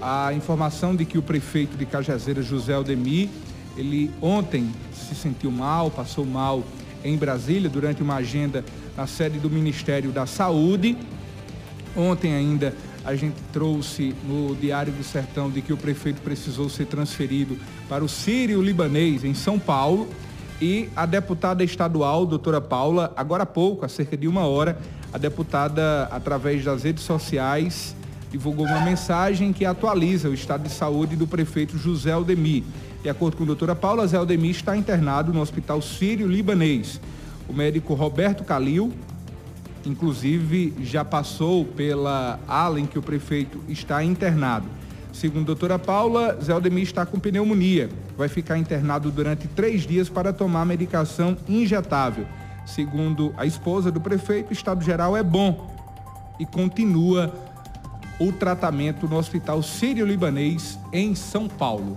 a informação de que o prefeito de Cajazeira, José Aldemir, ele ontem se sentiu mal, passou mal em Brasília durante uma agenda na sede do Ministério da Saúde. Ontem ainda a gente trouxe no Diário do Sertão de que o prefeito precisou ser transferido para o Sírio Libanês, em São Paulo. E a deputada estadual, doutora Paula, agora há pouco, há cerca de uma hora, a deputada, através das redes sociais, divulgou uma mensagem que atualiza o estado de saúde do prefeito José Aldemir. De acordo com a doutora Paula, Zé Aldemir está internado no Hospital Sírio-Libanês. O médico Roberto Calil, inclusive, já passou pela ala em que o prefeito está internado. Segundo a doutora Paula, Zé Aldemir está com pneumonia. Vai ficar internado durante três dias para tomar medicação injetável. Segundo a esposa do prefeito, o estado geral é bom e continua o tratamento no Hospital Sírio-Libanês em São Paulo.